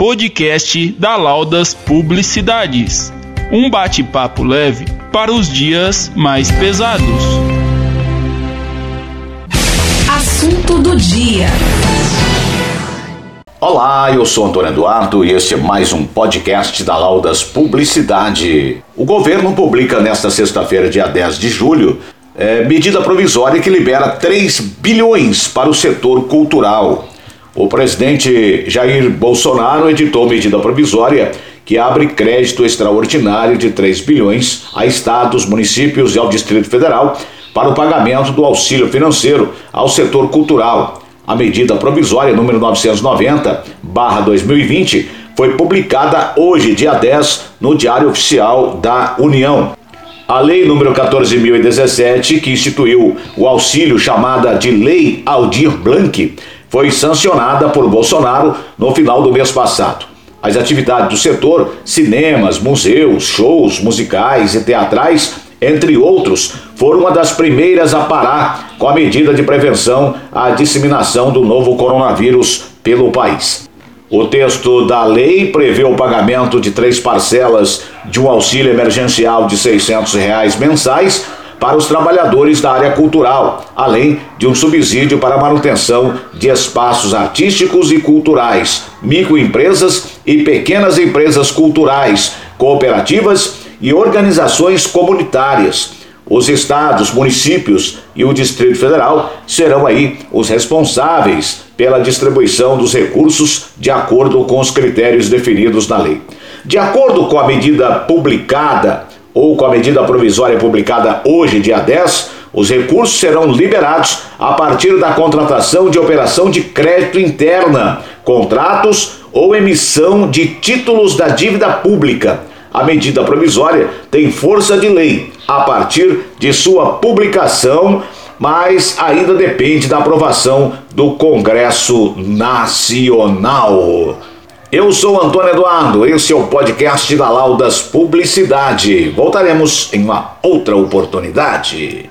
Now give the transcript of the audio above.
podcast da Laudas Publicidades. Um bate-papo leve para os dias mais pesados. Assunto do dia. Olá, eu sou Antônio Eduardo e este é mais um podcast da Laudas Publicidade. O governo publica nesta sexta-feira, dia 10 de julho, é, medida provisória que libera 3 bilhões para o setor cultural. O presidente Jair Bolsonaro editou medida provisória que abre crédito extraordinário de 3 bilhões a estados, municípios e ao Distrito Federal para o pagamento do auxílio financeiro ao setor cultural. A medida provisória número 990/2020 foi publicada hoje, dia 10, no Diário Oficial da União. A lei número 14017, que instituiu o auxílio chamada de Lei Aldir Blanc, foi sancionada por Bolsonaro no final do mês passado. As atividades do setor, cinemas, museus, shows musicais e teatrais, entre outros, foram uma das primeiras a parar com a medida de prevenção à disseminação do novo coronavírus pelo país. O texto da lei prevê o pagamento de três parcelas de um auxílio emergencial de 600 reais mensais para os trabalhadores da área cultural, além de um subsídio para a manutenção de espaços artísticos e culturais, microempresas e pequenas empresas culturais, cooperativas e organizações comunitárias. Os estados, municípios e o Distrito Federal serão aí os responsáveis pela distribuição dos recursos de acordo com os critérios definidos na lei. De acordo com a medida publicada ou com a medida provisória publicada hoje, dia 10, os recursos serão liberados a partir da contratação de operação de crédito interna, contratos ou emissão de títulos da dívida pública. A medida provisória tem força de lei a partir de sua publicação, mas ainda depende da aprovação do Congresso Nacional. Eu sou Antônio Eduardo, esse é o podcast da Laudas Publicidade. Voltaremos em uma outra oportunidade.